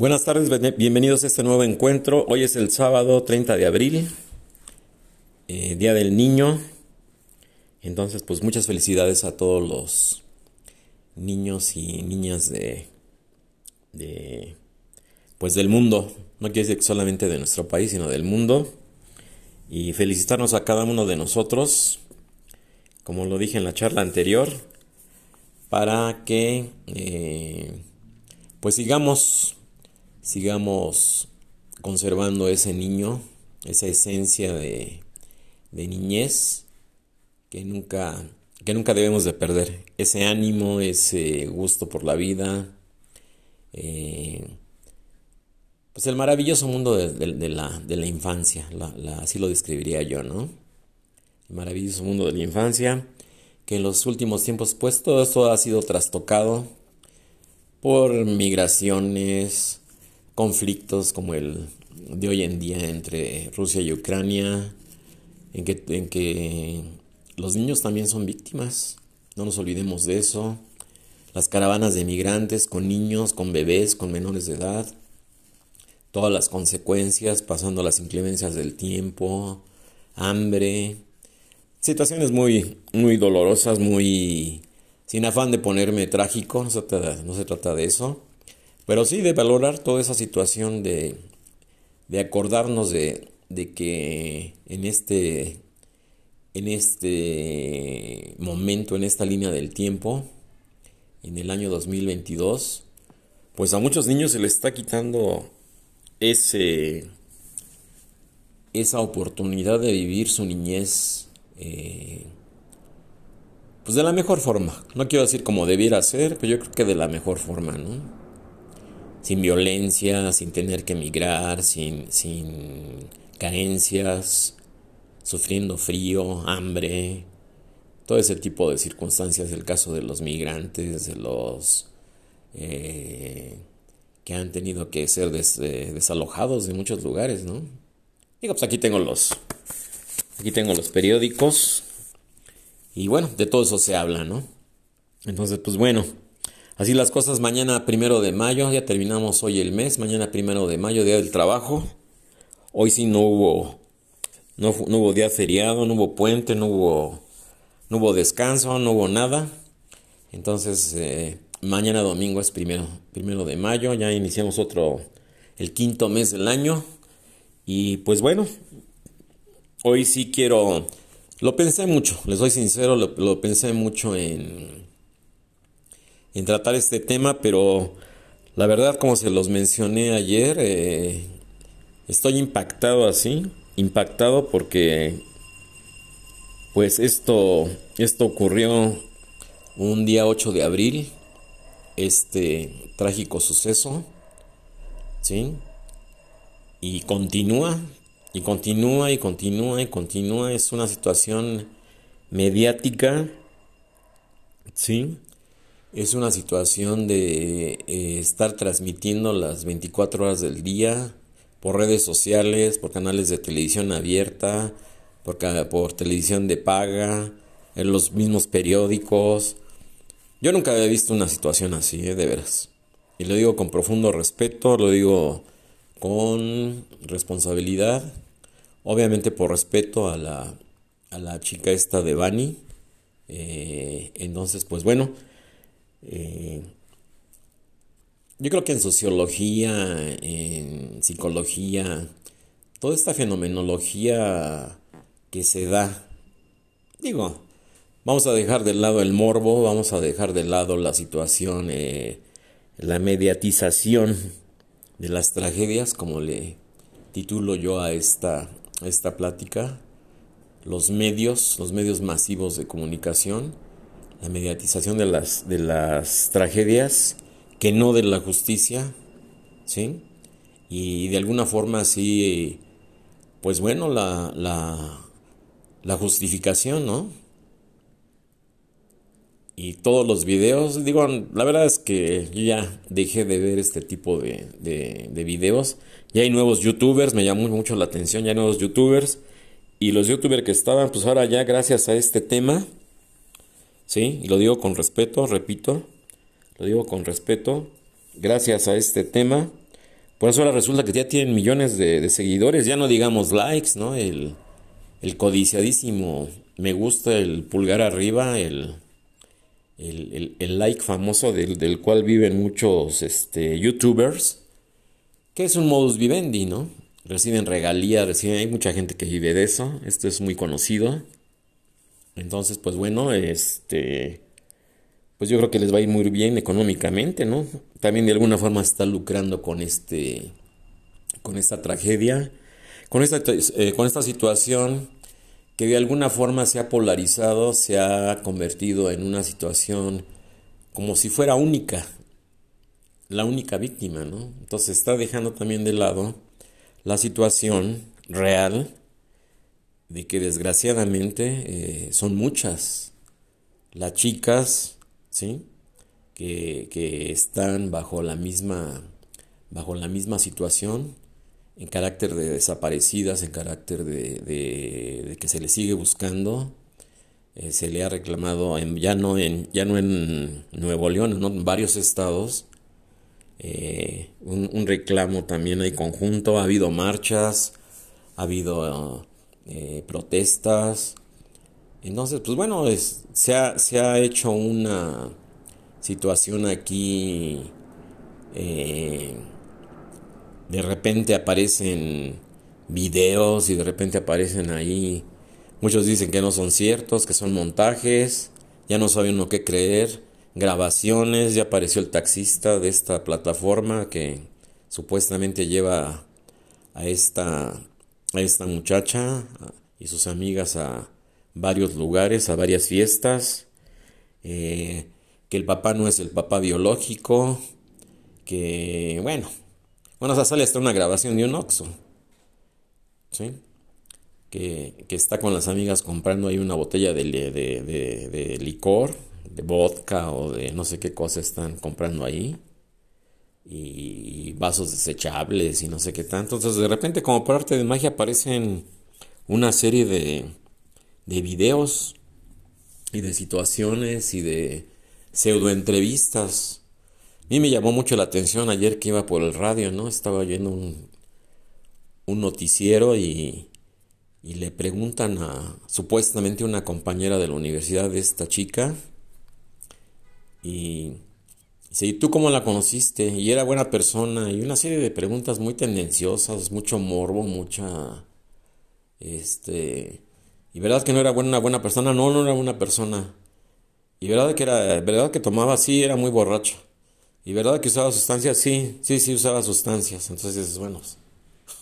Buenas tardes, bienvenidos a este nuevo encuentro. Hoy es el sábado 30 de abril, eh, Día del Niño. Entonces, pues muchas felicidades a todos los niños y niñas de, de pues del mundo. No quiere decir solamente de nuestro país, sino del mundo. Y felicitarnos a cada uno de nosotros, como lo dije en la charla anterior, para que eh, pues sigamos sigamos conservando ese niño, esa esencia de, niñez que nunca, que nunca debemos de perder, ese ánimo, ese gusto por la vida, eh, pues el maravilloso mundo de, la, infancia, así lo describiría yo, ¿no? El maravilloso mundo de la infancia, que en los últimos tiempos, pues todo esto ha sido trastocado por migraciones, conflictos como el de hoy en día entre Rusia y Ucrania, en que, en que los niños también son víctimas, no nos olvidemos de eso, las caravanas de migrantes con niños, con bebés, con menores de edad, todas las consecuencias, pasando las inclemencias del tiempo, hambre, situaciones muy, muy dolorosas, muy sin afán de ponerme trágico, no se no se trata de eso, pero sí de valorar toda esa situación de, acordarnos de, que en este, en este momento, en esta línea del tiempo, en el año 2022, pues a muchos niños se les está quitando ese, esa oportunidad de vivir su niñez eh, pues de la mejor forma. No quiero decir como debiera ser, pero yo creo que de la mejor forma, ¿no? Sin violencia, sin tener que emigrar, sin, sin carencias, sufriendo frío, hambre, todo ese tipo de circunstancias, el caso de los migrantes, de los eh, que han tenido que ser eh, desalojados de muchos lugares, ¿no? Digo, pues aquí tengo los, aquí tengo los periódicos y bueno, de todo eso se habla, ¿no? Entonces, pues bueno. Así las cosas, mañana primero de mayo, ya terminamos hoy el mes, mañana primero de mayo, día del trabajo. Hoy sí no hubo, no, hubo día feriado, no hubo puente, no hubo, no hubo descanso, no hubo nada. Entonces, eh, mañana domingo es primero, primero de mayo, ya iniciamos otro, el quinto mes del año. Y pues bueno, hoy sí quiero, lo pensé mucho, les soy sincero, lo pensé mucho en en tratar este tema, pero la verdad, como se los mencioné ayer, eh, estoy impactado así, impactado porque pues esto, esto ocurrió un día 8 de abril, este trágico suceso, ¿sí? Y continúa, y continúa, y continúa, y continúa, es una situación mediática, ¿sí? Es una situación de eh, estar transmitiendo las 24 horas del día por redes sociales, por canales de televisión abierta, por, por televisión de paga, en los mismos periódicos. Yo nunca había visto una situación así, eh, de veras. Y lo digo con profundo respeto, lo digo con responsabilidad, obviamente por respeto a la, a la chica esta de Bani. Eh, entonces, pues bueno, eh, yo creo que en sociología, en psicología, toda esta fenomenología que se da, digo, vamos a dejar de lado el morbo, vamos a dejar de lado la situación, eh, la mediatización de las tragedias, como le titulo yo a esta, a esta plática, los medios, los medios masivos de comunicación, la mediatización de las, de las tragedias que no de la justicia, ¿sí? Y de alguna forma sí, pues bueno, la, la, la justificación, ¿no? Y todos los videos, digo, la verdad es que yo ya dejé de ver este tipo de, de, de videos. Ya hay nuevos youtubers, me llamó mucho la atención, ya hay nuevos youtubers. Y los youtubers que estaban, pues ahora ya gracias a este tema, ¿sí? Y lo digo con respeto, repito, lo digo con respeto, gracias a este tema, Por eso ahora resulta que ya tienen millones de, seguidores, ya no digamos likes, ¿no? El, codiciadísimo me gusta, el pulgar arriba, el, el, like famoso del, cual viven muchos este, youtubers, que es un modus vivendi, ¿no? Reciben regalías, hay mucha gente que vive de eso, esto es muy conocido. Entonces, pues bueno, este, pues yo creo que les va a ir muy bien económicamente, ¿no? También de alguna forma está lucrando con este, con esta tragedia, con esta, eh, con esta situación que de alguna forma se ha polarizado, se ha convertido en una situación como si fuera única, la única víctima, ¿no? Entonces está dejando también de lado la situación real de que desgraciadamente eh, son muchas las chicas, ¿sí? Que, que, están bajo la misma bajo la misma situación en carácter de desaparecidas, en carácter de, de, que se les sigue buscando. Eh, se le ha reclamado en, ya no en ya no en Nuevo León, en varios estados eh, un, reclamo también hay conjunto, ha habido marchas, ha habido eh, protestas. Entonces, pues bueno, se, ha, se, ha, hecho una situación aquí, eh, de repente aparecen videos y de repente aparecen ahí, muchos dicen que no son ciertos, que son montajes, ya no saben uno qué creer grabaciones, ya apareció el taxista de esta plataforma que supuestamente lleva a esta, a esta muchacha y sus amigas a varios lugares, a varias fiestas, eh, que el papá no es el papá biológico, que bueno, bueno, o sale hasta una grabación de un Oxxo, ¿sí? Que, que, está con las amigas comprando ahí una botella de, de, de, de licor de vodka o de no sé qué cosa están comprando ahí. Y vasos desechables y no sé qué tanto. Entonces de repente como parte de magia aparecen una serie de, de videos y de situaciones y de pseudo entrevistas. A mí me llamó mucho la atención ayer que iba por el radio, ¿no? Estaba oyendo un, un noticiero y, y le preguntan a supuestamente una compañera de la universidad esta chica y dice, tú cómo la conociste? Y era buena persona. Y una serie de preguntas muy tendenciosas, mucho morbo, mucha... Este... Y verdad que no era una buena persona, no, no era buena persona. Y verdad que era, verdad que tomaba, sí, era muy borracho. Y verdad que usaba sustancias, sí, sí, sí usaba sustancias. Entonces, bueno,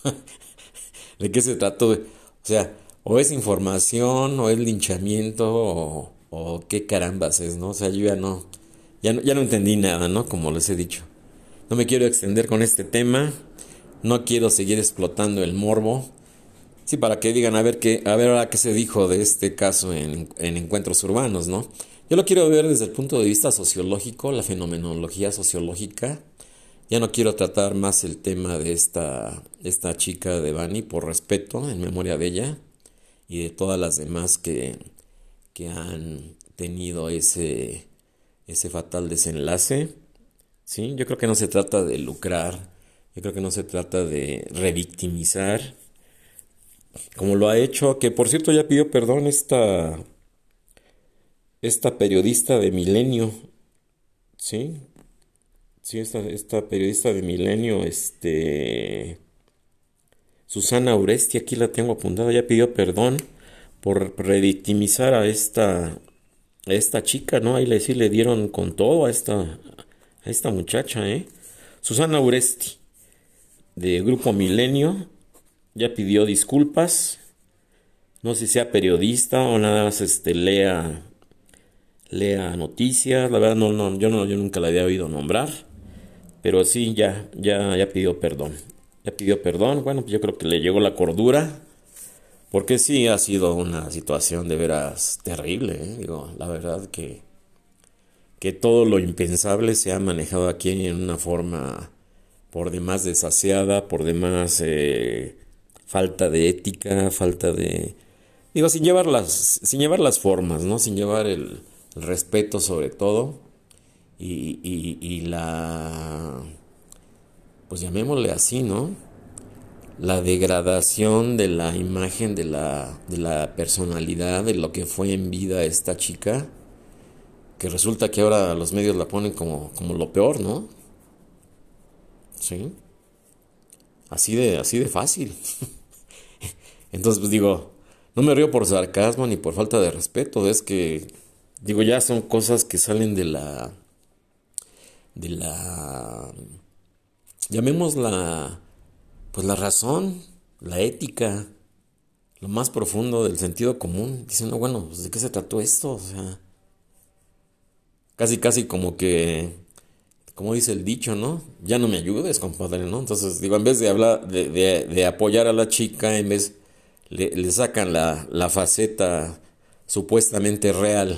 ¿de qué se trató? O sea, o es información, o es linchamiento, o, o qué carambas es, ¿no? O sea, yo ya no, ya no, ya no entendí nada, ¿no? Como les he dicho. No me quiero extender con este tema. No quiero seguir explotando el morbo. Sí, para que digan a ver qué, a ver ahora qué se dijo de este caso en, en encuentros urbanos, ¿no? Yo lo quiero ver desde el punto de vista sociológico, la fenomenología sociológica. Ya no quiero tratar más el tema de esta, esta chica de Bani por respeto en memoria de ella y de todas las demás que, que han tenido ese, ese fatal desenlace. ¿sí? Yo creo que no se trata de lucrar, yo creo que no se trata de revictimizar, como lo ha hecho, que por cierto ya pidió perdón esta, esta periodista de Milenio, ¿sí? Sí, esta, esta periodista de Milenio, este... Susana Uresti, aquí la tengo apuntada, ya pidió perdón por revictimizar a esta esta chica, ¿no? Ahí le, sí le dieron con todo a esta, a esta muchacha, ¿eh? Susana Uresti, de Grupo Milenio, ya pidió disculpas. No sé si sea periodista o nada más este, lea, lea noticias. La verdad, no, no, yo, no, yo nunca la había oído nombrar. Pero sí, ya, ya, ya pidió perdón. Ya pidió perdón. Bueno, pues yo creo que le llegó la cordura porque sí ha sido una situación de veras terrible, ¿eh? digo, la verdad que, que todo lo impensable se ha manejado aquí en una forma por demás desaseada, por demás eh, falta de ética, falta de... Digo, sin llevar las, sin llevar las formas, ¿no? Sin llevar el, respeto sobre todo y, y la pues llamémosle así, ¿no? La degradación de la imagen de la, de la personalidad, de lo que fue en vida esta chica, que resulta que ahora los medios la ponen como, como lo peor, ¿no? Sí. Así de, así de fácil. Entonces, pues digo, no me río por sarcasmo ni por falta de respeto, es que, digo, ya son cosas que salen de la, de la, llamemos la, pues la razón, la ética, lo más profundo del sentido común, diciendo, bueno, pues de qué se trató esto, o sea, casi, casi como que como dice el dicho, ¿no? Ya no me ayudes, compadre, ¿no? Entonces, digo, en vez de hablar, de, de, apoyar a la chica, en vez, le, le sacan la, la, faceta supuestamente real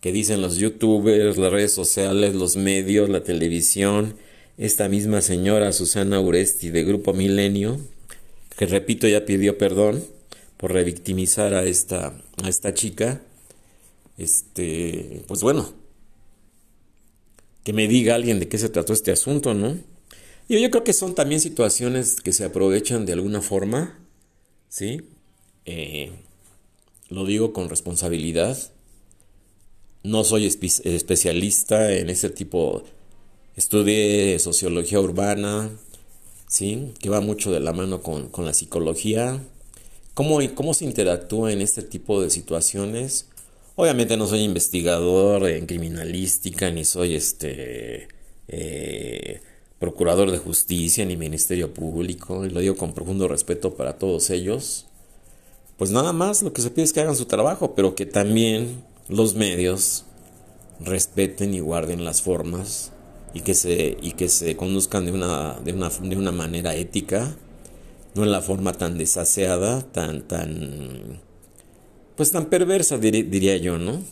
que dicen los youtubers, las redes sociales, los medios, la televisión, esta misma señora Susana Uresti de Grupo Milenio, que repito ya pidió perdón por revictimizar a esta, a esta chica, este, pues bueno, que me diga alguien de qué se trató este asunto, ¿no? Y yo creo que son también situaciones que se aprovechan de alguna forma, ¿sí? Eh, lo digo con responsabilidad. No soy especialista en ese tipo. Estudié sociología urbana, ¿sí? Que va mucho de la mano con, con la psicología. ¿Cómo, ¿Cómo se interactúa en este tipo de situaciones? Obviamente no soy investigador en criminalística, ni soy este eh, procurador de justicia, ni ministerio público, y lo digo con profundo respeto para todos ellos. Pues nada más lo que se pide es que hagan su trabajo, pero que también los medios respeten y guarden las formas y que se, y que se conduzcan de una, de una, de una manera ética, no en la forma tan desaseada, tan, tan pues tan perversa, diría yo, ¿no? O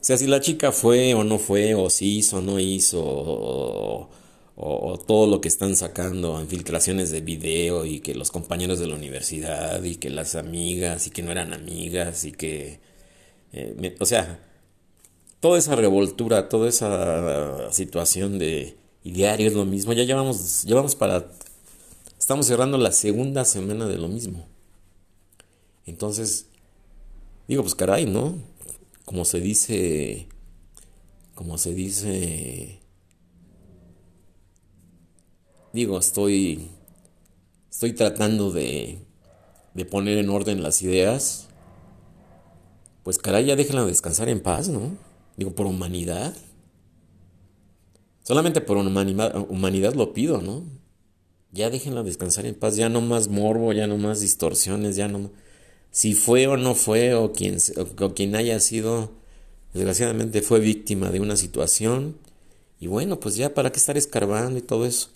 sea, si la chica fue o no fue, o si hizo o no hizo, o, todo lo que están sacando, infiltraciones de video y que los compañeros de la universidad y que las amigas y que no eran amigas y que... Eh, o sea, toda esa revoltura, toda esa situación de... Y diario es lo mismo, ya llevamos, llevamos para... Estamos cerrando la segunda semana de lo mismo. Entonces, Digo, pues caray, ¿no? Como se dice, como se dice, digo, estoy, estoy tratando de, de poner en orden las ideas. Pues caray, ya déjenla descansar en paz, ¿no? Digo, por humanidad. Solamente por humanidad, lo pido, ¿no? Ya déjenla descansar en paz, ya no más morbo, ya no más distorsiones, ya no si fue o no fue o quien, o, quien haya sido, desgraciadamente fue víctima de una situación. Y bueno, pues ya para qué estar escarbando y todo eso.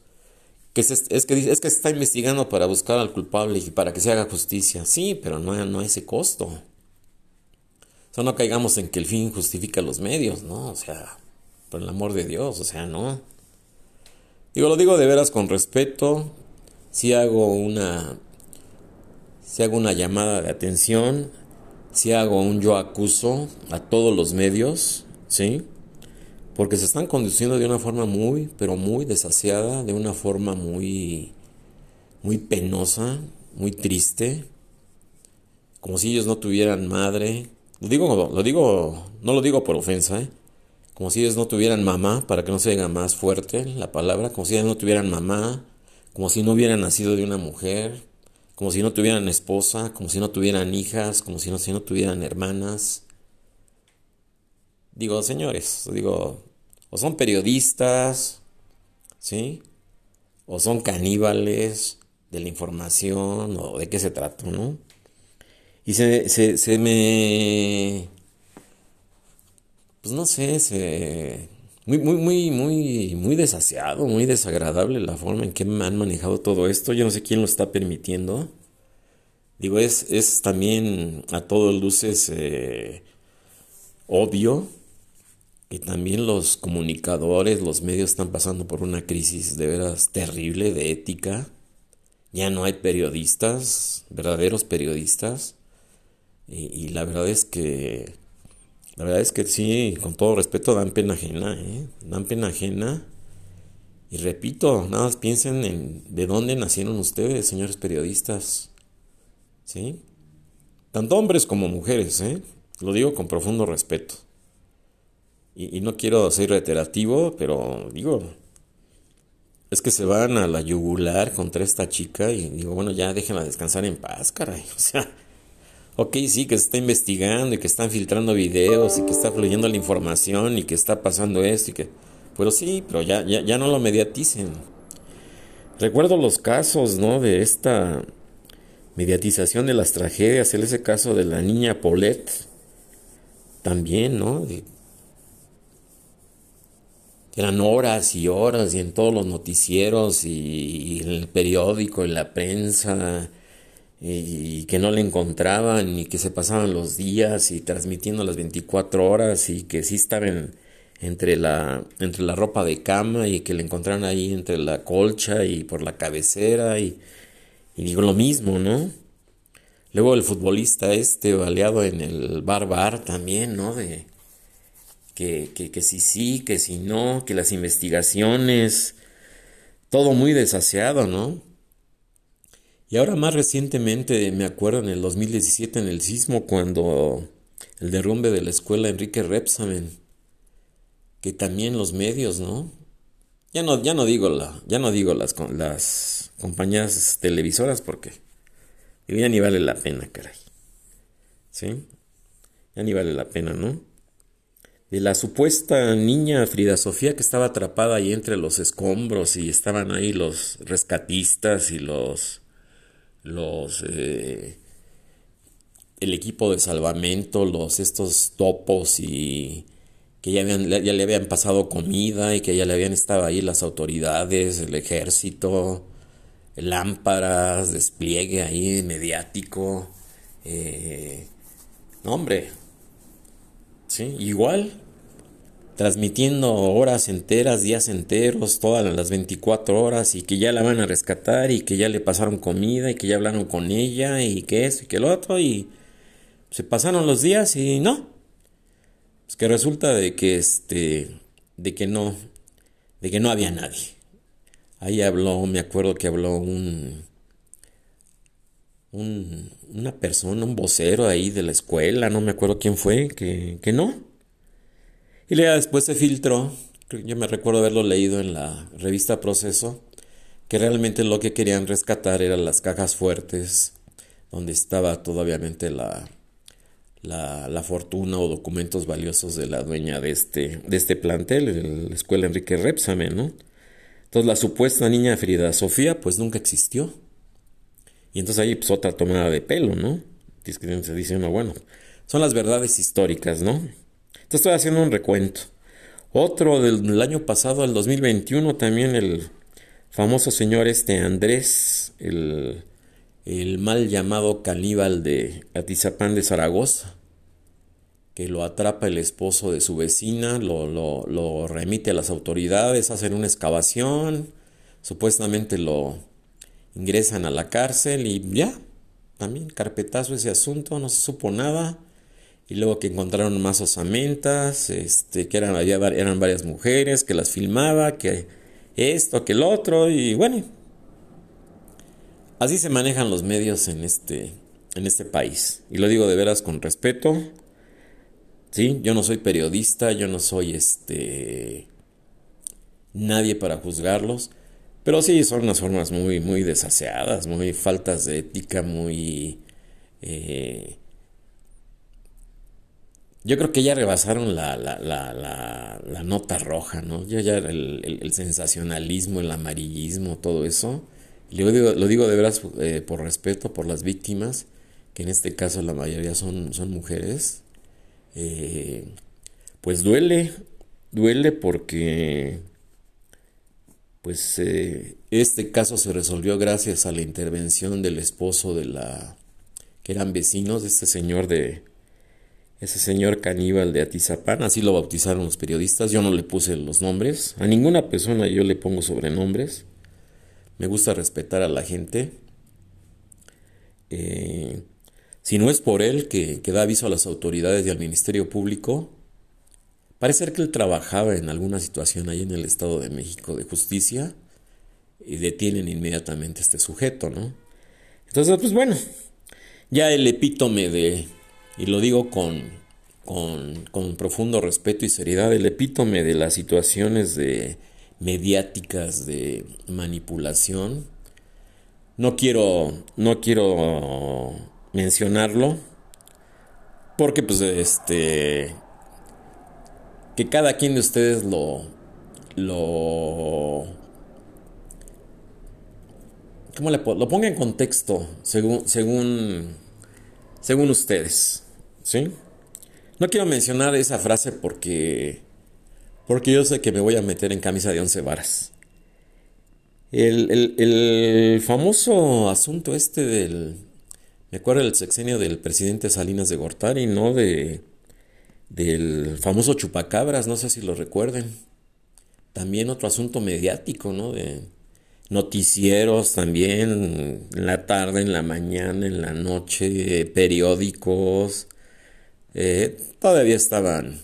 Que es, es, que, es que se está investigando para buscar al culpable y para que se haga justicia. Sí, pero no, no a ese costo. O sea, no caigamos en que el fin justifica los medios, ¿no? O sea, por el amor de Dios, o sea, no. Digo, lo digo de veras con respeto. Si hago una si hago una llamada de atención, si hago un yo acuso a todos los medios, ¿sí? Porque se están conduciendo de una forma muy, pero muy desasiada, de una forma muy, muy penosa, muy triste, como si ellos no tuvieran madre. Lo digo, lo digo, no lo digo por ofensa, ¿eh? Como si ellos no tuvieran mamá, para que no se diga más fuerte la palabra, como si ellos no tuvieran mamá, como si no hubieran nacido de una mujer, como si no tuvieran esposa, como si no tuvieran hijas, como si no, si no tuvieran hermanas. Digo, señores, digo, o son periodistas, ¿sí? O son caníbales de la información, o de qué se trata, ¿no? Y se, se, se me... Pues no sé, se muy, muy, muy, muy, muy desaseado, muy desagradable la forma en que me han manejado todo esto. Yo no sé quién lo está permitiendo. Digo, es, es también a todos luces eh, obvio que también los comunicadores, los medios están pasando por una crisis de veras terrible de ética. Ya no hay periodistas, verdaderos periodistas. Y la verdad es que la verdad es que sí, con todo respeto, dan pena ajena, ¿eh? Dan pena ajena. Y repito, nada más piensen en de dónde nacieron ustedes, señores periodistas. ¿Sí? Tanto hombres como mujeres, ¿eh? Lo digo con profundo respeto. Y, y no quiero ser reiterativo, pero digo, es que se van a la yugular contra esta chica y digo, bueno, ya déjenla descansar en paz, caray. O sea, ok, sí, que se está investigando y que están filtrando videos y que está fluyendo la información y que está pasando esto y que... Pero sí, pero ya, ya, ya no lo mediaticen. Recuerdo los casos, ¿no? De esta mediatización de las tragedias, en ese caso de la niña Paulette, también, ¿no? eran horas y horas y en todos los noticieros y, en el periódico, en la prensa, y, que no le encontraban y que se pasaban los días y transmitiendo las 24 horas y que sí estaban entre la, entre la ropa de cama y que le encontraron ahí entre la colcha y por la cabecera y, y digo lo mismo, ¿no? Luego el futbolista este baleado en el bar bar también, ¿no? De, que, que, que si sí, que si no, que las investigaciones, todo muy desaseado, ¿no? Y ahora más recientemente me acuerdo en el 2017 en el sismo cuando el derrumbe de la escuela Enrique Repsamen, que también los medios, ¿no? Ya no, ya no digo la, ya no digo las, las compañías televisoras porque ya ni vale la pena, caray. ¿Sí? Ya ni vale la pena, ¿no? de la supuesta niña Frida Sofía que estaba atrapada ahí entre los escombros y estaban ahí los rescatistas y los los eh, el equipo de salvamento, los estos topos y que ya, habían, ya le habían pasado comida y que ya le habían estado ahí las autoridades, el ejército, lámparas, despliegue ahí mediático. Eh, no, hombre, ¿sí? Igual, transmitiendo horas enteras, días enteros, todas las 24 horas y que ya la van a rescatar y que ya le pasaron comida y que ya hablaron con ella y que eso y que lo otro y se pasaron los días y no. Es que resulta de que este de que no de que no había nadie. Ahí habló, me acuerdo que habló un una persona, un vocero ahí de la escuela, no me acuerdo quién fue, que, que no. Y luego después se filtró, yo me recuerdo haberlo leído en la revista Proceso, que realmente lo que querían rescatar eran las cajas fuertes, donde estaba todavía la, la, la, fortuna o documentos valiosos de la dueña de este, de este plantel, la escuela Enrique Repsame, ¿no? Entonces la supuesta niña Frida Sofía pues nunca existió. Y entonces ahí pues otra tomada de pelo, ¿no? Dice uno, bueno, son las verdades históricas, ¿no? Estoy haciendo un recuento. Otro del, año pasado, el 2021, también el famoso señor este Andrés, el, mal llamado caníbal de Atizapán de Zaragoza, que lo atrapa el esposo de su vecina, lo, lo remite a las autoridades, hacen una excavación, supuestamente lo ingresan a la cárcel y ya, también carpetazo ese asunto, no se supo nada. Y luego que encontraron más osamentas, este, que eran, había, eran varias mujeres, que las filmaba, que esto, que el otro, y bueno. Así se manejan los medios en este, en este país. Y lo digo de veras con respeto. Sí, yo no soy periodista, yo no soy este nadie para juzgarlos. Pero sí, son unas formas muy, muy desaseadas, muy faltas de ética, muy... Eh, yo creo que ya rebasaron la, la, la, nota roja, ¿no? Ya, ya el, sensacionalismo, el amarillismo, todo eso. lo digo, lo digo de veras eh, por respeto por las víctimas, que en este caso la mayoría son, son mujeres. Eh, pues duele, duele porque pues eh, este caso se resolvió gracias a la intervención del esposo de la que eran vecinos de este señor de ese señor caníbal de Atizapán, así lo bautizaron los periodistas, yo no le puse los nombres, a ninguna persona yo le pongo sobrenombres, me gusta respetar a la gente, eh, si no es por él que, que da aviso a las autoridades y al Ministerio Público, Parece que él trabajaba en alguna situación ahí en el Estado de México de justicia y detienen inmediatamente a este sujeto, ¿no? Entonces, pues bueno, ya el epítome de, y lo digo con, con, con profundo respeto y seriedad, el epítome de las situaciones de mediáticas de manipulación. No quiero, no quiero mencionarlo porque pues este que cada quien de ustedes lo lo ¿cómo le lo ponga en contexto según según según ustedes, ¿sí? No quiero mencionar esa frase porque porque yo sé que me voy a meter en camisa de once varas. El, famoso asunto este del... Me acuerdo del sexenio del presidente Salinas de Gortari, ¿no? De, del famoso chupacabras, no sé si lo recuerden. También otro asunto mediático, ¿no? De noticieros también, en la tarde, en la mañana, en la noche, periódicos. Eh, todavía estaban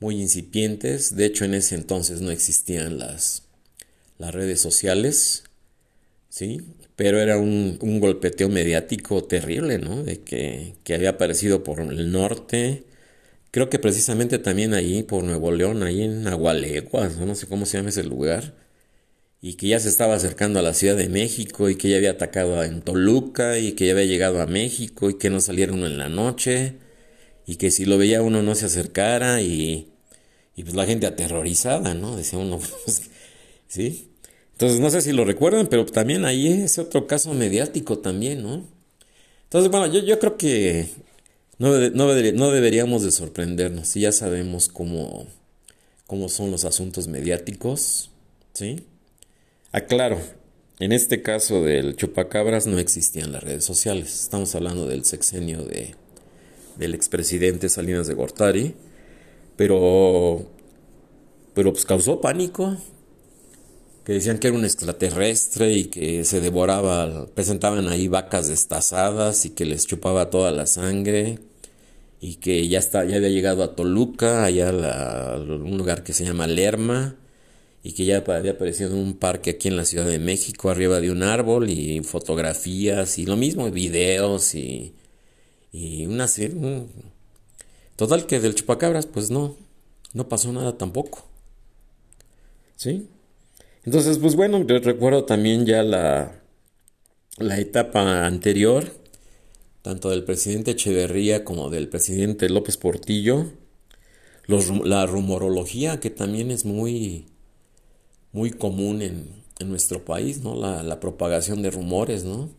muy incipientes. De hecho, en ese entonces no existían las, las redes sociales, ¿sí? Pero era un, golpeteo mediático terrible, ¿no? De que, había aparecido por el norte, creo que precisamente también ahí por Nuevo León, ahí en Agualeguas, no sé cómo se llama ese lugar, y que ya se estaba acercando a la Ciudad de México y que ya había atacado en Toluca y que ya había llegado a México y que no saliera uno en la noche y que si lo veía uno no se acercara y, y pues la gente aterrorizada, ¿no? Decía uno, pues, ¿sí? Entonces no sé si lo recuerdan, pero también ahí es otro caso mediático también, ¿no? Entonces, bueno, yo, yo creo que no, no, no deberíamos de sorprendernos, si ya sabemos cómo, cómo son los asuntos mediáticos, ¿sí? Aclaro, en este caso del chupacabras no existían las redes sociales, estamos hablando del sexenio de del expresidente Salinas de Gortari, pero, pero pues causó pánico, que decían que era un extraterrestre y que se devoraba, presentaban ahí vacas destazadas y que les chupaba toda la sangre y que ya, está, ya había llegado a Toluca, allá a, un lugar que se llama Lerma y que ya había aparecido en un parque aquí en la Ciudad de México arriba de un árbol y fotografías y lo mismo, videos y y una serie. Total que del chupacabras, pues no, no pasó nada tampoco. ¿Sí? Entonces, pues bueno, yo recuerdo también ya la, la etapa anterior, tanto del presidente Echeverría como del presidente López Portillo, la rumorología que también es muy, muy común en, en nuestro país, ¿no? La propagación de rumores, ¿no?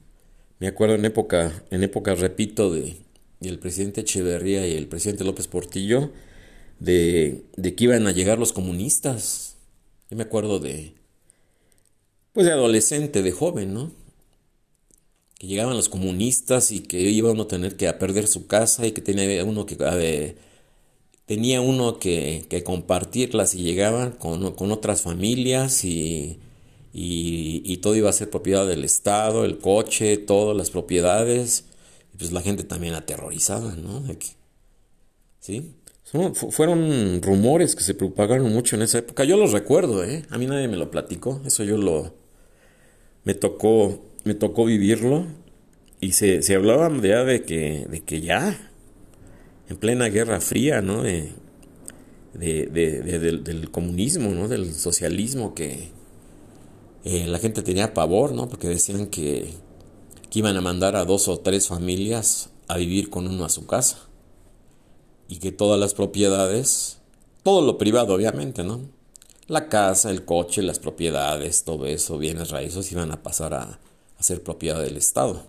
Me acuerdo en época, en época, repito, de, el presidente Echeverría y el presidente López Portillo, de, de que iban a llegar los comunistas. Yo me acuerdo de, pues de adolescente, de joven, ¿no? Que llegaban los comunistas y que iba uno a tener que perder su casa y que tenía uno que, tenía uno que, que compartirlas y llegaban con, con otras familias y y, todo iba a ser propiedad del Estado, el coche, todas las propiedades. Y pues la gente también aterrorizada, ¿no? ¿Sí? fueron rumores que se propagaron mucho en esa época. Yo los recuerdo, ¿eh? A mí nadie me lo platicó. Eso yo lo... Me tocó, me tocó vivirlo. Y se, se hablaba ya de que, de que ya, en plena Guerra Fría, ¿no? De, del, del, comunismo, ¿no? Del socialismo que, eh, la gente tenía pavor, ¿no? Porque decían que, iban a mandar a dos o tres familias a vivir con uno a su casa. Y que todas las propiedades, todo lo privado obviamente, ¿no? La casa, el coche, las propiedades, todo eso, bienes raíces, iban a pasar a, ser propiedad del Estado.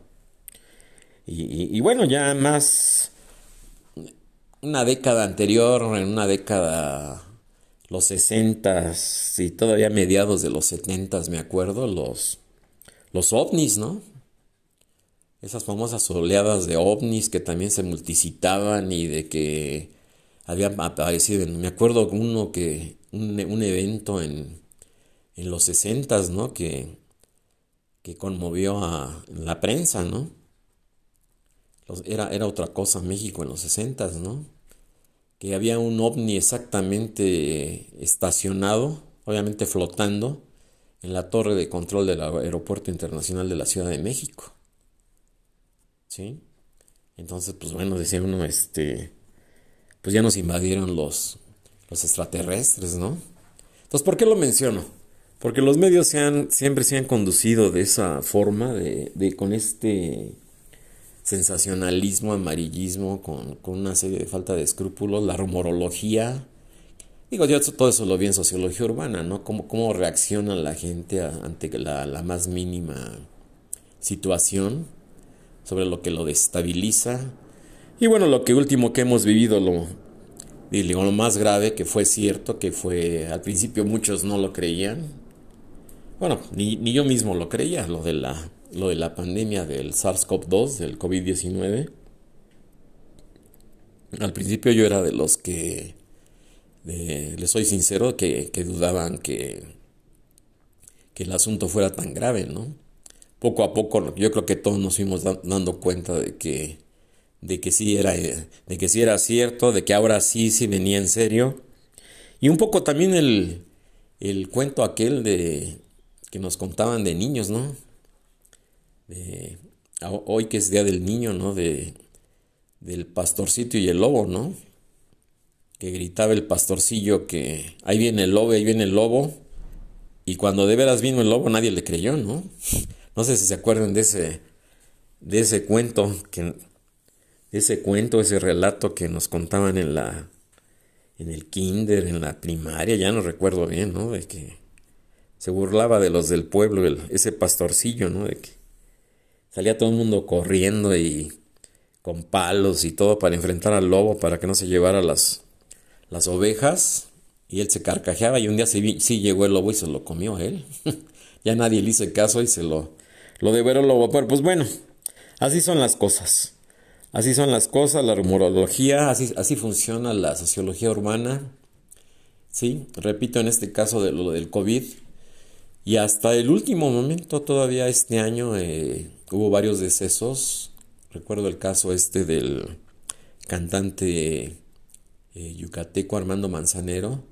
Y, y, bueno, ya más una década anterior, en una década los sesentas y todavía mediados de los setentas, me acuerdo, los, los ovnis, ¿no? Esas famosas oleadas de ovnis que también se multicitaban y de que habían aparecido, me acuerdo uno que, un, evento en, en los sesentas, ¿no? Que, que conmovió a la prensa, ¿no? era, era otra cosa México en los sesentas, ¿no? Que había un ovni exactamente estacionado, obviamente flotando, en la torre de control del Aeropuerto Internacional de la Ciudad de México. ¿Sí? Entonces, pues bueno, decía uno, este, pues ya nos invadieron los, los extraterrestres, ¿no? Entonces, ¿por qué lo menciono? Porque los medios se han, siempre se han conducido de esa forma, de, de con este sensacionalismo, amarillismo, con, con, una serie de falta de escrúpulos, la rumorología. Digo, yo todo eso lo vi en sociología urbana, ¿no? Cómo, cómo reacciona la gente ante la, la, más mínima situación, sobre lo que lo destabiliza. Y bueno, lo que último que hemos vivido, lo, digo, lo más grave, que fue cierto, que fue, al principio muchos no lo creían. Bueno, ni, ni yo mismo lo creía, lo de la lo de la pandemia del SARS-CoV-2, del COVID-19. Al principio yo era de los que, les soy sincero, que, dudaban que, que el asunto fuera tan grave, ¿no? Poco a poco yo creo que todos nos fuimos dando cuenta de que, de que sí era, de que sí era cierto, de que ahora sí, sí venía en serio. Y un poco también el, el cuento aquel de que nos contaban de niños, ¿no? Hoy que es Día del Niño, ¿no? De, del pastorcito y el lobo, ¿no? Que gritaba el pastorcillo que ahí viene el lobo, ahí viene el lobo. Y cuando de veras vino el lobo nadie le creyó, ¿no? No sé si se acuerdan de ese, de ese cuento, que, ese cuento, ese relato que nos contaban en la, en el kinder, en la primaria, ya no recuerdo bien, ¿no? De que se burlaba de los del pueblo, ese pastorcillo, ¿no? De que Salía todo el mundo corriendo y con palos y todo para enfrentar al lobo para que no se llevara las, las ovejas. Y él se carcajeaba y un día sí, sí llegó el lobo y se lo comió a él. ya nadie le hizo caso y se lo, lo devoró el lobo. Pero pues bueno, así son las cosas. Así son las cosas, la rumorología, así, así funciona la sociología urbana. Sí, repito en este caso de lo del COVID. Y hasta el último momento, todavía este año, eh, Hubo varios decesos. Recuerdo el caso este del cantante eh, yucateco Armando Manzanero,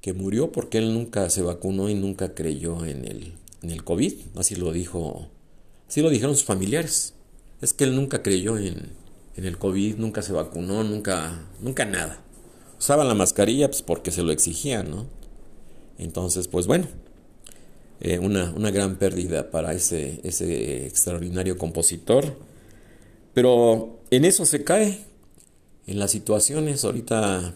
que murió porque él nunca se vacunó y nunca creyó en el, en el COVID. Así lo dijo, así lo dijeron sus familiares. Es que él nunca creyó en, en el COVID, nunca se vacunó, nunca, nunca nada. Usaba la mascarilla pues porque se lo exigían, ¿no? Entonces, pues bueno, eh, una, una, gran pérdida para ese, ese extraordinario compositor. Pero en eso se cae, en las situaciones, ahorita,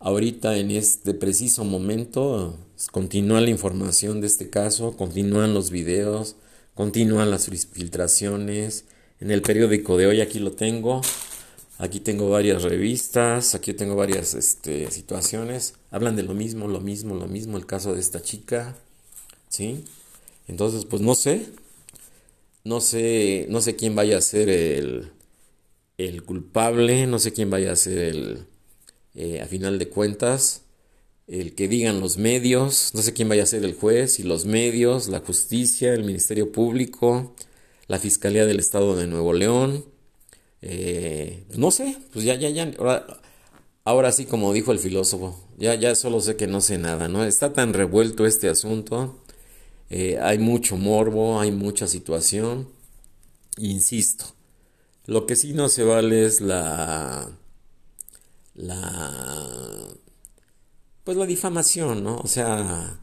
ahorita en este preciso momento, continúa la información de este caso, continúan los videos, continúan las filtraciones. En el periódico de hoy aquí lo tengo. Aquí tengo varias revistas, aquí tengo varias este, situaciones. Hablan de lo mismo, lo mismo, lo mismo. El caso de esta chica, ¿sí? Entonces, pues no sé, no sé, no sé quién vaya a ser el, el culpable, no sé quién vaya a ser el, eh, a final de cuentas, el que digan los medios, no sé quién vaya a ser el juez y los medios, la justicia, el Ministerio Público, la Fiscalía del Estado de Nuevo León, eh, no sé, pues ya, ya, ya, ahora, ahora sí como dijo el filósofo, ya, ya solo sé que no sé nada, ¿no? Está tan revuelto este asunto eh, hay mucho morbo, hay mucha situación. Insisto, lo que sí no se vale es la. la. pues la difamación, ¿no? O sea.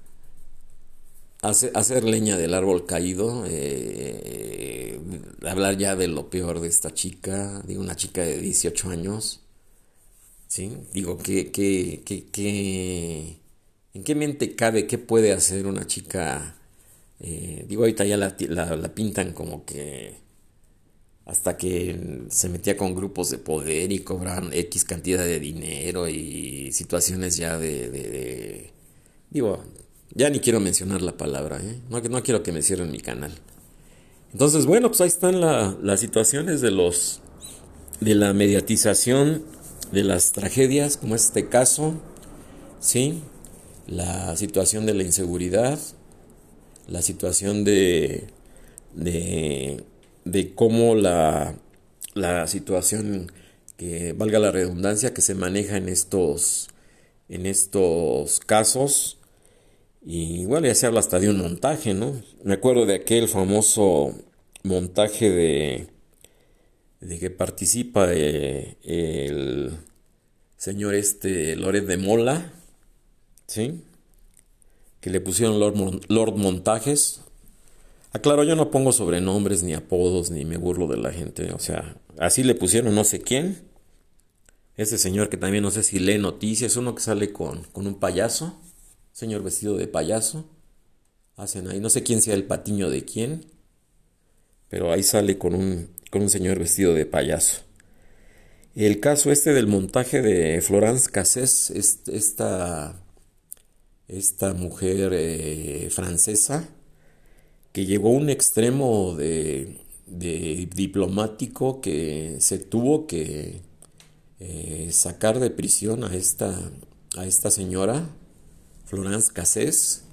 Hacer, leña del árbol caído, eh, hablar ya de lo peor de esta chica, de una chica de 18 años, ¿sí? Digo, que, que, que, ¿en qué mente cabe qué puede hacer una chica eh, digo, ahorita ya la, pintan como que hasta que se metía con grupos de poder y cobran X cantidad de dinero y situaciones ya de... digo, ya ni quiero mencionar la palabra, ¿eh? no, no quiero que me cierren mi canal. Entonces, bueno, pues ahí están las situaciones de los de la mediatización de las tragedias, como este caso, ¿sí? La situación de la inseguridad, la situación de, de, cómo la, la situación que valga la redundancia, que se maneja en estos, en estos casos. Y bueno, ya se habla hasta de un montaje, ¿no? Me acuerdo de aquel famoso montaje de, de que participa eh, el señor este Loret de Mola, ¿sí? Que le pusieron Lord, Montajes. Aclaro, yo no pongo sobrenombres ni apodos ni me burlo de la gente, o sea, así le pusieron no sé quién. Ese señor que también no sé si lee noticias, uno que sale con, con un payaso, señor vestido de payaso. Hacen ahí, no sé quién sea el patiño de quién, pero ahí sale con un, con un señor vestido de payaso. El caso este del montaje de Florence Cassés, esta, esta mujer eh, francesa, que llegó a un extremo de, diplomático que se tuvo que eh, sacar de prisión a esta, a esta señora, Florence Cassés,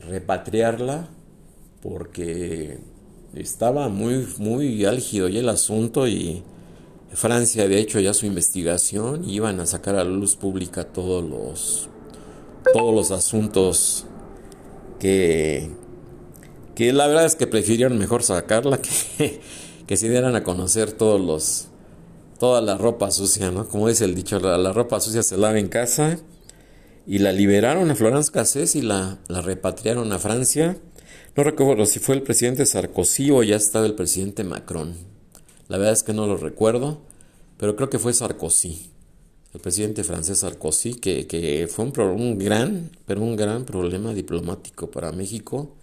repatriarla, porque estaba muy, muy álgido ya el asunto y Francia había hecho ya su investigación iban a sacar a la luz pública todos los, todos los asuntos que, que la verdad es que prefirieron mejor sacarla que, que se dieran a conocer todos los, toda la ropa sucia, ¿no? Como dice el dicho, la, ropa sucia se lava en casa y la liberaron a Florence Cassés y la, la repatriaron a Francia. No recuerdo si fue el presidente Sarkozy o ya estaba el presidente Macron. La verdad es que no lo recuerdo, pero creo que fue Sarkozy, el presidente francés Sarkozy, que, fue un, un, gran, pero un gran problema diplomático para México.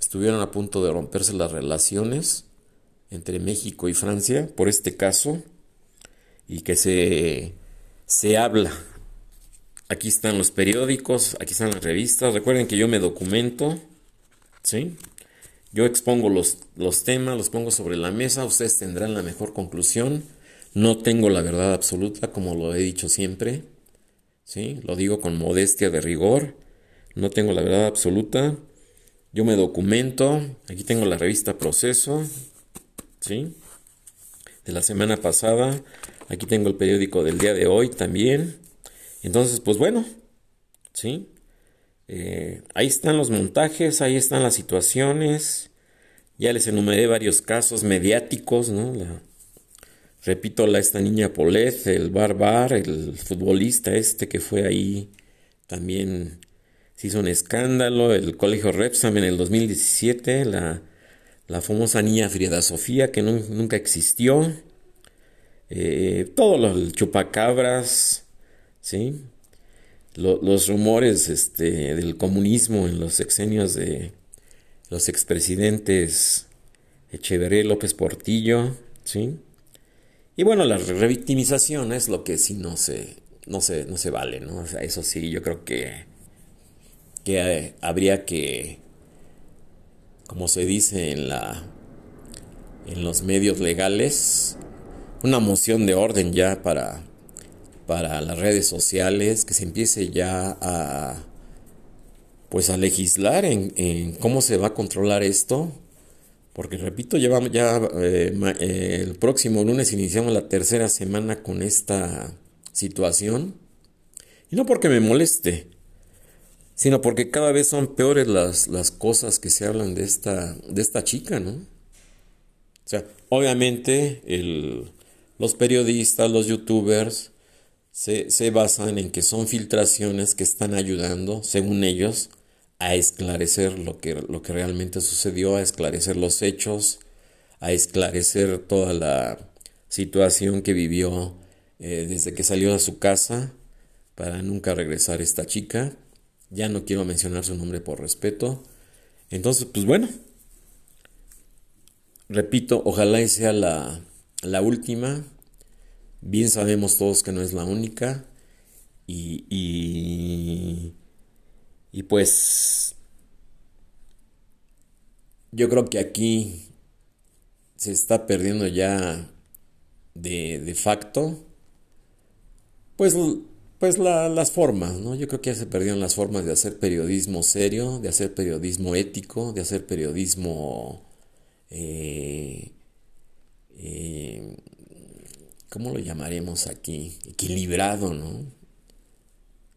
Estuvieron a punto de romperse las relaciones entre México y Francia por este caso y que se, se habla. Aquí están los periódicos, aquí están las revistas. Recuerden que yo me documento, ¿sí? Yo expongo los, los temas, los pongo sobre la mesa, ustedes tendrán la mejor conclusión. No tengo la verdad absoluta, como lo he dicho siempre. ¿sí? Lo digo con modestia de rigor. No tengo la verdad absoluta. Yo me documento. Aquí tengo la revista Proceso. ¿sí? De la semana pasada. Aquí tengo el periódico del día de hoy también. Entonces, pues bueno. ¿sí? Eh, ahí están los montajes, ahí están las situaciones. Ya les enumeré varios casos mediáticos, ¿no? La, repito, la, esta niña Polet, el Barbar, el futbolista este que fue ahí también se hizo un escándalo, el colegio Repsam en el 2017, la, la famosa niña Frida Sofía que nunca existió, eh, todo lo, el chupacabras, ¿sí? los rumores este, del comunismo en los sexenios de los expresidentes Echeverría López Portillo, ¿sí? Y bueno, la revictimización es lo que sí no se, no se, no se vale, ¿no? Eso sí, yo creo que, que eh, habría que, como se dice en la, en los medios legales, una moción de orden ya para para las redes sociales, que se empiece ya a pues a legislar en, cómo se va a controlar esto. Porque repito, ya, ya eh, eh, el próximo lunes iniciamos la tercera semana con esta situación. Y no porque me moleste, sino porque cada vez son peores las, las cosas que se hablan de esta, de esta chica, ¿no? O sea, obviamente los periodistas, los youtubers, se, basan en que son filtraciones que están ayudando, según ellos, a esclarecer lo que, lo que realmente sucedió, a esclarecer los hechos, a esclarecer toda la situación que vivió eh, desde que salió de su casa para nunca regresar esta chica. Ya no quiero mencionar su nombre por respeto. Entonces, pues bueno, repito, ojalá y sea la, la última. Bien sabemos todos que no es la única. Y, y, pues yo creo que aquí se está perdiendo ya de, de facto pues, pues las formas, ¿no? Yo creo que ya se perdieron las formas de hacer periodismo serio, de hacer periodismo ético, de hacer periodismo eh, eh, ¿cómo lo llamaremos aquí? Equilibrado, ¿no?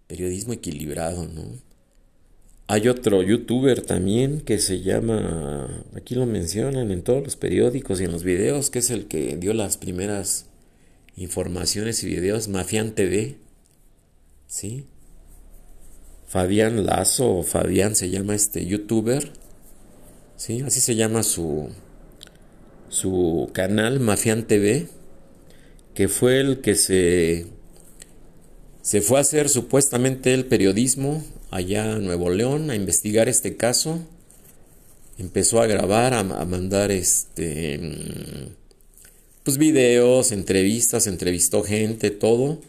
Periodismo equilibrado, ¿no? Hay otro youtuber también que se llama, aquí lo mencionan en todos los periódicos y en los videos, que es el que dio las primeras informaciones y videos, Mafian TV, ¿sí? Fabián Lazo, Fabián se llama este youtuber, ¿sí? Así se llama su, su canal, Mafian TV, que fue el que se, se fue a hacer supuestamente el periodismo allá en Nuevo León a investigar este caso. Empezó a grabar, a, a mandar este pues videos, entrevistas, entrevistó gente, todo.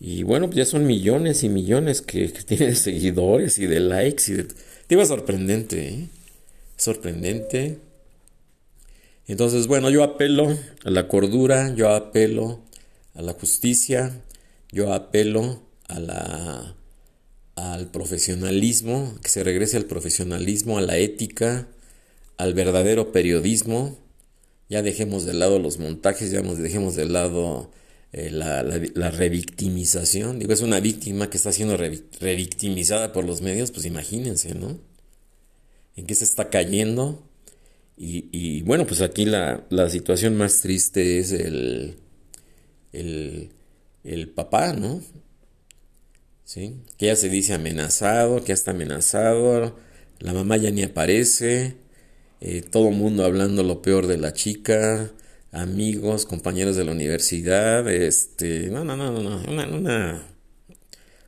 Y bueno, pues ya son millones y millones que, tienen seguidores y de likes y de... Te sorprendente, ¿eh? Sorprendente. Entonces, bueno, yo apelo a la cordura, yo apelo a la justicia, yo apelo a la al profesionalismo, que se regrese al profesionalismo, a la ética, al verdadero periodismo. Ya dejemos de lado los montajes, ya dejemos de lado eh, la, revictimización. Digo, es una víctima que está siendo revictimizada por los medios, pues imagínense, ¿no? En qué se está cayendo. Y, bueno, pues aquí la, situación más triste es el, el, el papá, ¿no? ¿Sí? Que ya se dice amenazado, que ya está amenazado, la mamá ya ni aparece, eh, todo el mundo hablando lo peor de la chica, amigos, compañeros de la universidad, este, no, no, no, no, una, una,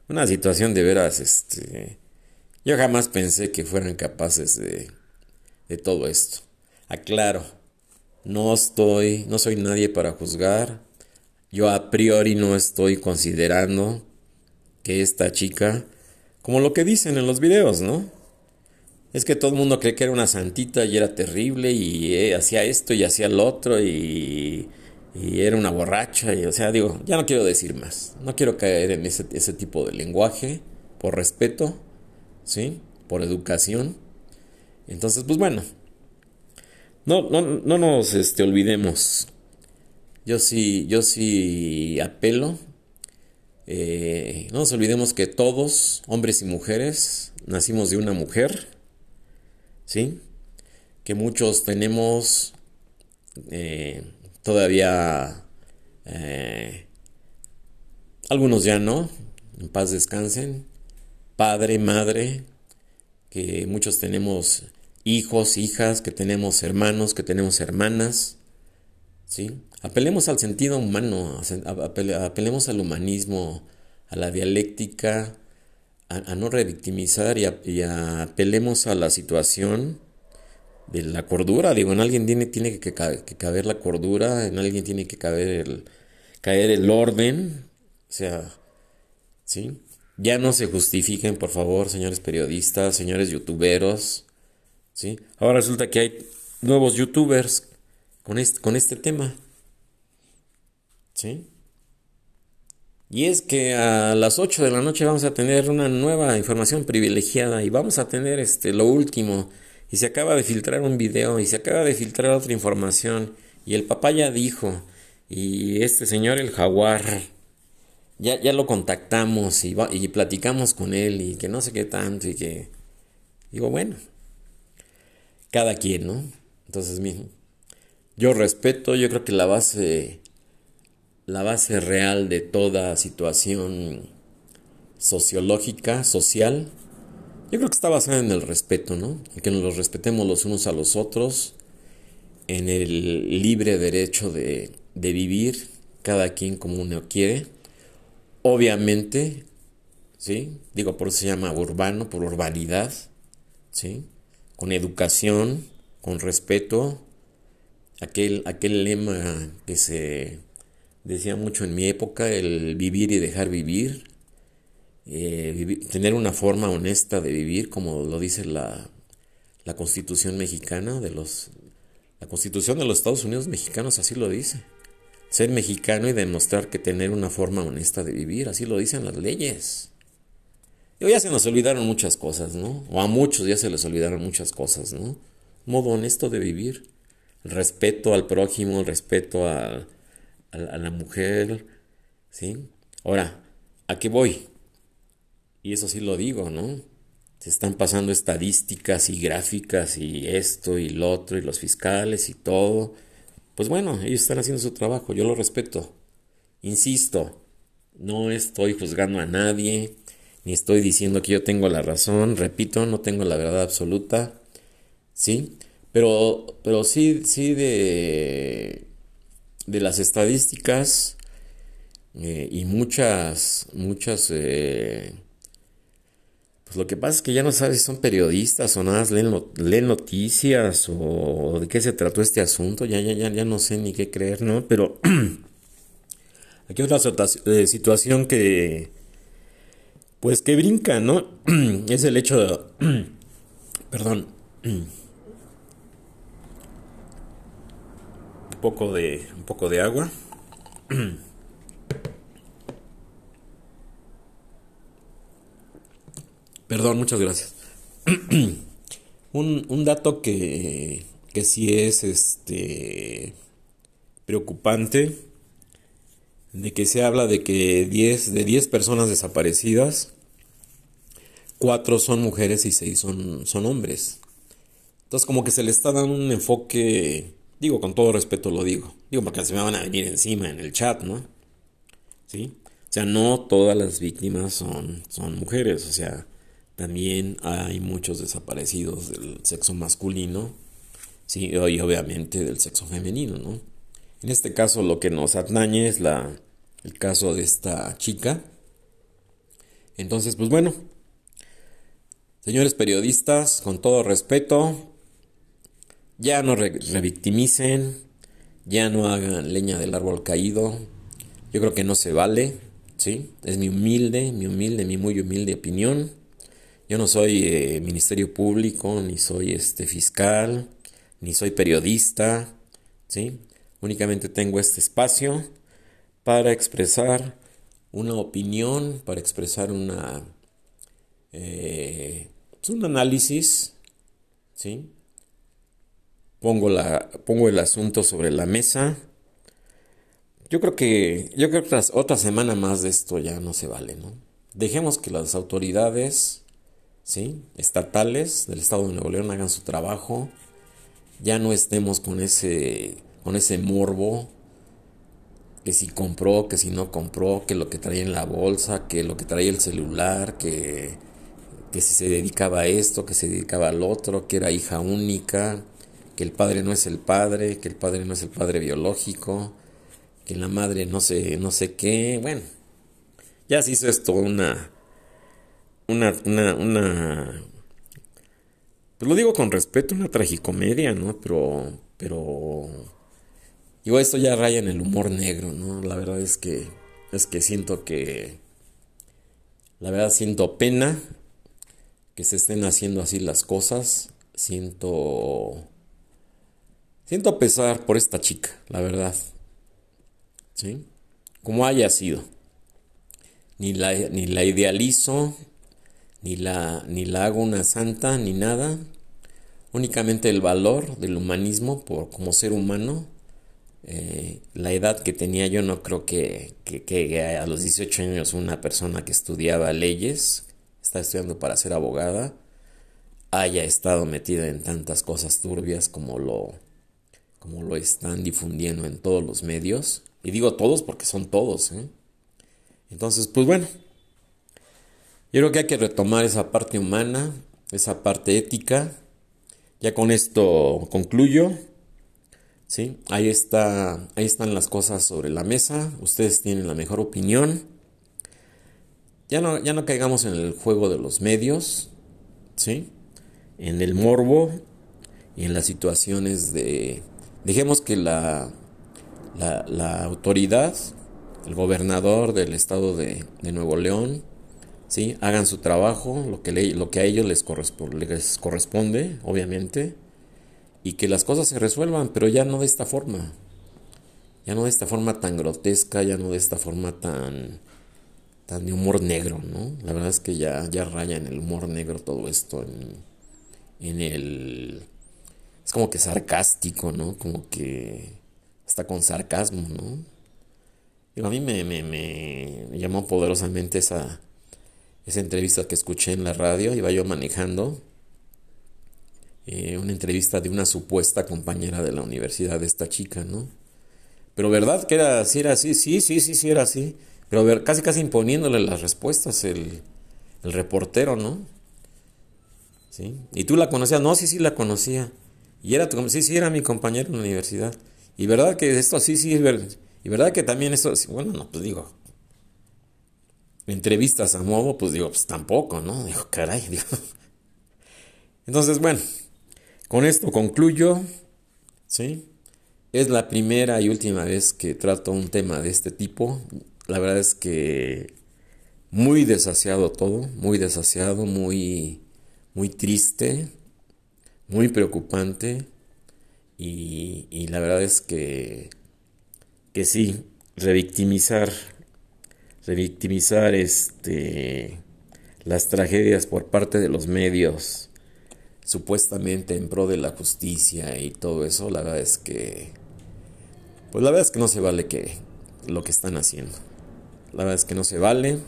una situación de veras, este, yo jamás pensé que fueran capaces de, de todo esto. Aclaro, no estoy, no soy nadie para juzgar, yo a priori no estoy considerando que esta chica, como lo que dicen en los videos, ¿no? es que todo el mundo cree que era una santita y era terrible y eh, hacía esto y hacía lo otro y, era una borracha. Y, o sea, digo, ya no quiero decir más. No quiero caer en ese, ese tipo de lenguaje por respeto, ¿sí? Por educación. Entonces, pues bueno, no, no, no nos este, olvidemos. Yo sí, yo sí apelo. Eh, no nos olvidemos que todos, hombres y mujeres, nacimos de una mujer ¿sí? Que muchos tenemos eh, todavía, eh, algunos ya no, en paz descansen, padre, madre, que muchos tenemos hijos, hijas, que tenemos hermanos, que tenemos hermanas, ¿sí? Apelemos al sentido humano, apelemos al humanismo, a la dialéctica, a, no revictimizar y, apelemos a la situación de la cordura. Digo, en alguien tiene, tiene que, caber la cordura, en alguien tiene que caber el, caer el orden. O sea, ¿sí? Ya no se justifiquen, por favor, señores periodistas, señores youtuberos. ¿sí? Ahora resulta que hay nuevos youtubers con este, con este tema. ¿Sí? Y es que a las 8 de la noche vamos a tener una nueva información privilegiada y vamos a tener este lo último. Y se acaba de filtrar un video y se acaba de filtrar otra información. Y el papá ya dijo. Y este señor, el jaguar, ya, ya lo contactamos y, y platicamos con él y que no sé qué tanto y que... Digo, bueno, cada quien, ¿no? Entonces, mismo, yo respeto, yo creo que la base la base real de toda situación sociológica, social, yo creo que está basada en el respeto, ¿no? Que nos respetemos los unos a los otros, en el libre derecho de, de vivir cada quien como uno quiere. Obviamente, ¿sí? Digo, por eso se llama urbano, por urbanidad, ¿sí? Con educación, con respeto, aquel, aquel lema que se decía mucho en mi época, el vivir y dejar vivir, eh, tener una forma honesta de vivir, como lo dice la, la Constitución mexicana de los... La Constitución de los Estados Unidos mexicanos así lo dice. Ser mexicano y demostrar que tener una forma honesta de vivir, así lo dicen las leyes. Y ya se nos olvidaron muchas cosas, ¿no? O a muchos ya se les olvidaron muchas cosas, ¿no? Modo honesto de vivir. Respeto al prójimo, respeto a, a, la mujer, ¿sí? Ahora, ¿a qué voy? Y eso sí lo digo, ¿no? Se están pasando estadísticas y gráficas y esto y lo otro y los fiscales y todo. Pues bueno, ellos están haciendo su trabajo, yo lo respeto. Insisto, no estoy juzgando a nadie, ni estoy diciendo que yo tengo la razón, repito, no tengo la verdad absoluta, ¿sí? Pero, pero sí, sí de, de las estadísticas eh, y muchas, muchas, eh, pues lo que pasa es que ya no sabes si son periodistas o nada, leen, leen noticias o, de qué se trató este asunto, ya, ya, ya, ya no sé ni qué creer, ¿no? Pero aquí otra eh, situación que pues que brinca, ¿no? es el hecho de... perdón. Poco de un poco de agua. Perdón, muchas gracias. un, un, dato que, que sí es este preocupante de que se habla de que 10 de 10 personas desaparecidas cuatro son mujeres y seis son, son hombres. Entonces como que se le está dando un enfoque, digo con todo respeto lo digo, digo porque se me van a venir encima en el chat, ¿no? ¿Sí? O sea, no todas las víctimas son, son mujeres, o sea, también hay muchos desaparecidos del sexo masculino, sí, y obviamente del sexo femenino, ¿no? En este caso lo que nos atañe es la, el caso de esta chica. Entonces, pues bueno, Señores periodistas, con todo respeto, ya no revictimicen, ya no hagan leña del árbol caído. Yo creo que no se vale, ¿sí? Es mi humilde, mi humilde, mi muy humilde opinión. Yo no soy eh, ministerio público, ni soy este fiscal, ni soy periodista, ¿sí? Únicamente tengo este espacio para expresar una opinión, para expresar una eh, es un análisis, ¿sí? Pongo, la, pongo el asunto sobre la mesa. Yo creo que, yo creo que otra semana más de esto ya no se vale, ¿no? Dejemos que las autoridades, ¿sí? Estatales del Estado de Nuevo León hagan su trabajo. Ya no estemos con ese, con ese morbo que si compró, que si no compró, que lo que traía en la bolsa, que lo que traía el celular, que que si se dedicaba a esto, que se dedicaba al otro, que era hija única, que el padre no es el padre, que el padre no es el padre biológico, que la madre no sé, no sé qué, bueno, ya se hizo esto una, una, una, una, pues lo digo con respeto, una tragicomedia, ¿no? Pero, pero, digo, esto ya raya en el humor negro, ¿no? La verdad es que, es que siento que, la verdad siento pena que se estén haciendo así las cosas. Siento. Siento pesar por esta chica, la verdad. ¿Sí? Como haya sido. Ni la, ni la idealizo, ni la, ni la hago una santa, ni nada. Únicamente el valor del humanismo por, como ser humano. Eh, la edad que tenía yo no creo que, que, que a los 18 años una persona que estudiaba leyes está estudiando para ser abogada, haya estado metida en tantas cosas turbias como lo, como lo están difundiendo en todos los medios. Y digo todos porque son todos. ¿eh? Entonces, pues bueno, yo creo que hay que retomar esa parte humana, esa parte ética. Ya con esto concluyo. ¿sí? Ahí, está, ahí están las cosas sobre la mesa. Ustedes tienen la mejor opinión. Ya no, ya no caigamos en el juego de los medios, ¿sí? En el morbo y en las situaciones de... Dejemos que la, la, autoridad, el gobernador del estado de, Nuevo León, ¿sí? Hagan su trabajo, lo que, lo que a ellos les, les corresponde, obviamente, y que las cosas se resuelvan, pero ya no de esta forma. Ya no de esta forma tan grotesca, ya no de esta forma tan tan de humor negro, ¿no? La verdad es que ya, ya raya en el humor negro todo esto, en, en el... Es como que sarcástico, ¿no? Como que está con sarcasmo, ¿no? Digo, a mí me, me, me llamó poderosamente esa, esa entrevista que escuché en la radio, iba yo manejando, eh, una entrevista de una supuesta compañera de la universidad de esta chica, ¿no? Pero verdad que era así, era así, sí, sí, sí, sí, era así. Pero ver, casi, casi imponiéndole las respuestas el, el reportero, ¿no? ¿Sí? Y tú la conocías, no, sí, sí la conocía. Y era sí, sí, era mi compañero en la universidad. Y verdad que esto sí, sí, es verdad. Y verdad que también esto, bueno, no, pues digo, entrevistas a modo, pues digo, pues tampoco, ¿no? Digo, caray, digo. Entonces, bueno, con esto concluyo, ¿sí? Es la primera y última vez que trato un tema de este tipo. La verdad es que muy desasiado todo, muy desasiado, muy, muy triste, muy preocupante. Y, y la verdad es que, que sí, revictimizar revictimizar este, las tragedias por parte de los medios, supuestamente en pro de la justicia y todo eso, la verdad es que, pues la verdad es que no se vale que lo que están haciendo. La verdad es que no se vale.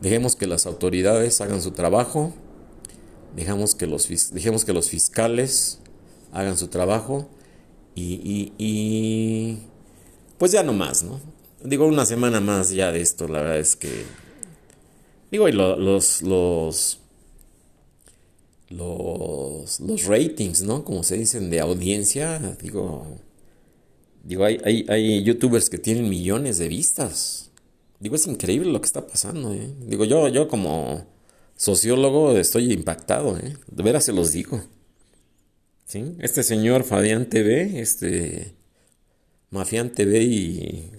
Dejemos que las autoridades hagan su trabajo. Dejemos que los, dejemos que los fiscales hagan su trabajo. Y, y, y pues ya no más, ¿no? digo, una semana más ya de esto, la verdad es que... Digo, y los, los, los, los ratings, ¿no? Como se dicen, de audiencia, digo... Digo, hay, hay, hay youtubers que tienen millones de vistas. Digo, es increíble lo que está pasando, ¿eh? Digo, yo, yo como sociólogo estoy impactado, ¿eh? De veras se los digo. ¿Sí? Este señor Fabián TV, este... Mafián TV y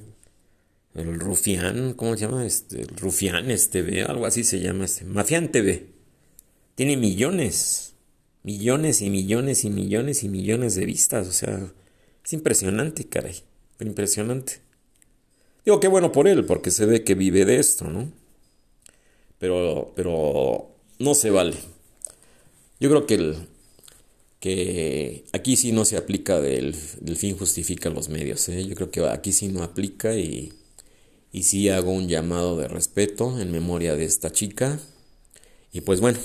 el Rufián, ¿cómo se llama? Este, el Rufianes TV, algo así se llama este, Mafián TV. Tiene millones, millones y millones y millones y millones de vistas, o sea, es impresionante, caray, impresionante. Digo, qué bueno por él, porque se ve que vive de esto, ¿no? Pero, pero no se vale. Yo creo que el, que aquí sí no se aplica del, del fin justifica los medios, ¿eh? Yo creo que aquí sí no aplica y y sí hago un llamado de respeto en memoria de esta chica. Y pues bueno,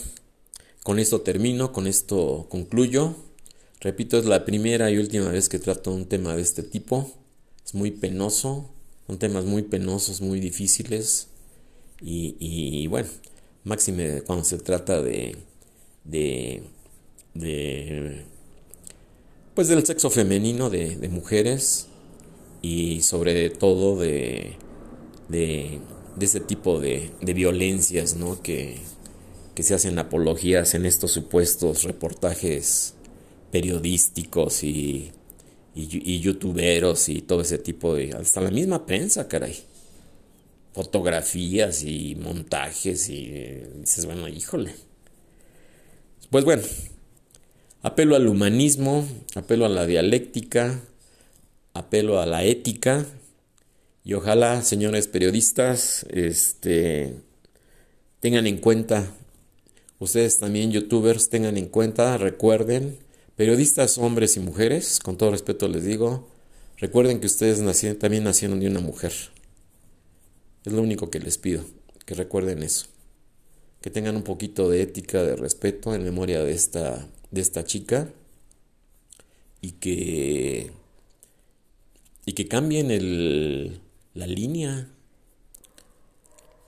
con esto termino, con esto concluyo. Repito, es la primera y última vez que trato un tema de este tipo. Es muy penoso, son temas muy penosos, muy difíciles. Y, y bueno, máxime cuando se trata de, de, de pues del sexo femenino, de, mujeres y sobre todo de de, de ese tipo de, violencias, ¿no? Que, que se hacen apologías en estos supuestos reportajes periodísticos y, y, youtuberos y todo ese tipo de... Hasta la misma prensa, caray. Fotografías y montajes y dices, bueno, híjole. Pues bueno, apelo al humanismo, apelo a la dialéctica, apelo a la ética y ojalá, señores periodistas, este, tengan en cuenta, ustedes también youtubers, tengan en cuenta, recuerden, periodistas hombres y mujeres, con todo respeto les digo, recuerden que ustedes también nacieron de una mujer. Es lo único que les pido, que recuerden eso. Que tengan un poquito de ética, de respeto en memoria de esta, de esta chica y que, y que cambien el, la línea,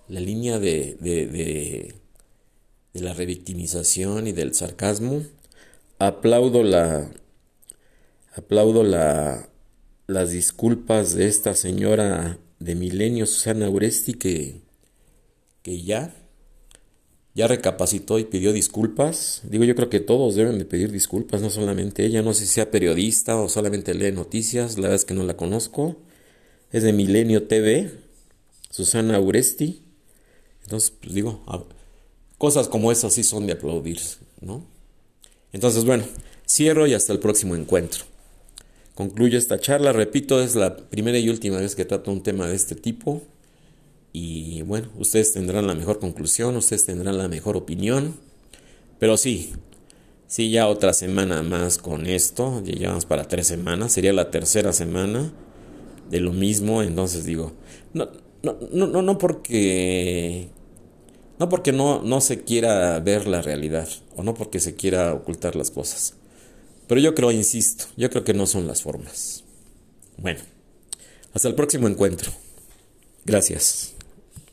la línea de, de, de, la revictimización y del sarcasmo. Aplaudo la, aplaudo la, las disculpas de esta señora de Milenio, Susana Uresti, que, que ya, ya recapacitó y pidió disculpas. Digo, yo creo que todos deben de pedir disculpas, no solamente ella, no sé si sea periodista o solamente lee noticias, la verdad es que no la conozco es de Milenio TV, Susana Uresti. Entonces, pues digo, cosas como esas sí son de aplaudir, ¿no? Entonces, bueno, cierro y hasta el próximo encuentro. Concluyo esta charla, repito, es la primera y última vez que trato un tema de este tipo. Y bueno, ustedes tendrán la mejor conclusión, ustedes tendrán la mejor opinión. Pero sí, sí, ya otra semana más con esto, ya llevamos para tres semanas, sería la tercera semana de lo mismo, entonces digo, no, no, no, no porque no porque no, no se quiera ver la realidad o no porque se quiera ocultar las cosas. Pero yo creo, insisto, yo creo que no son las formas. Bueno, hasta el próximo encuentro. Gracias.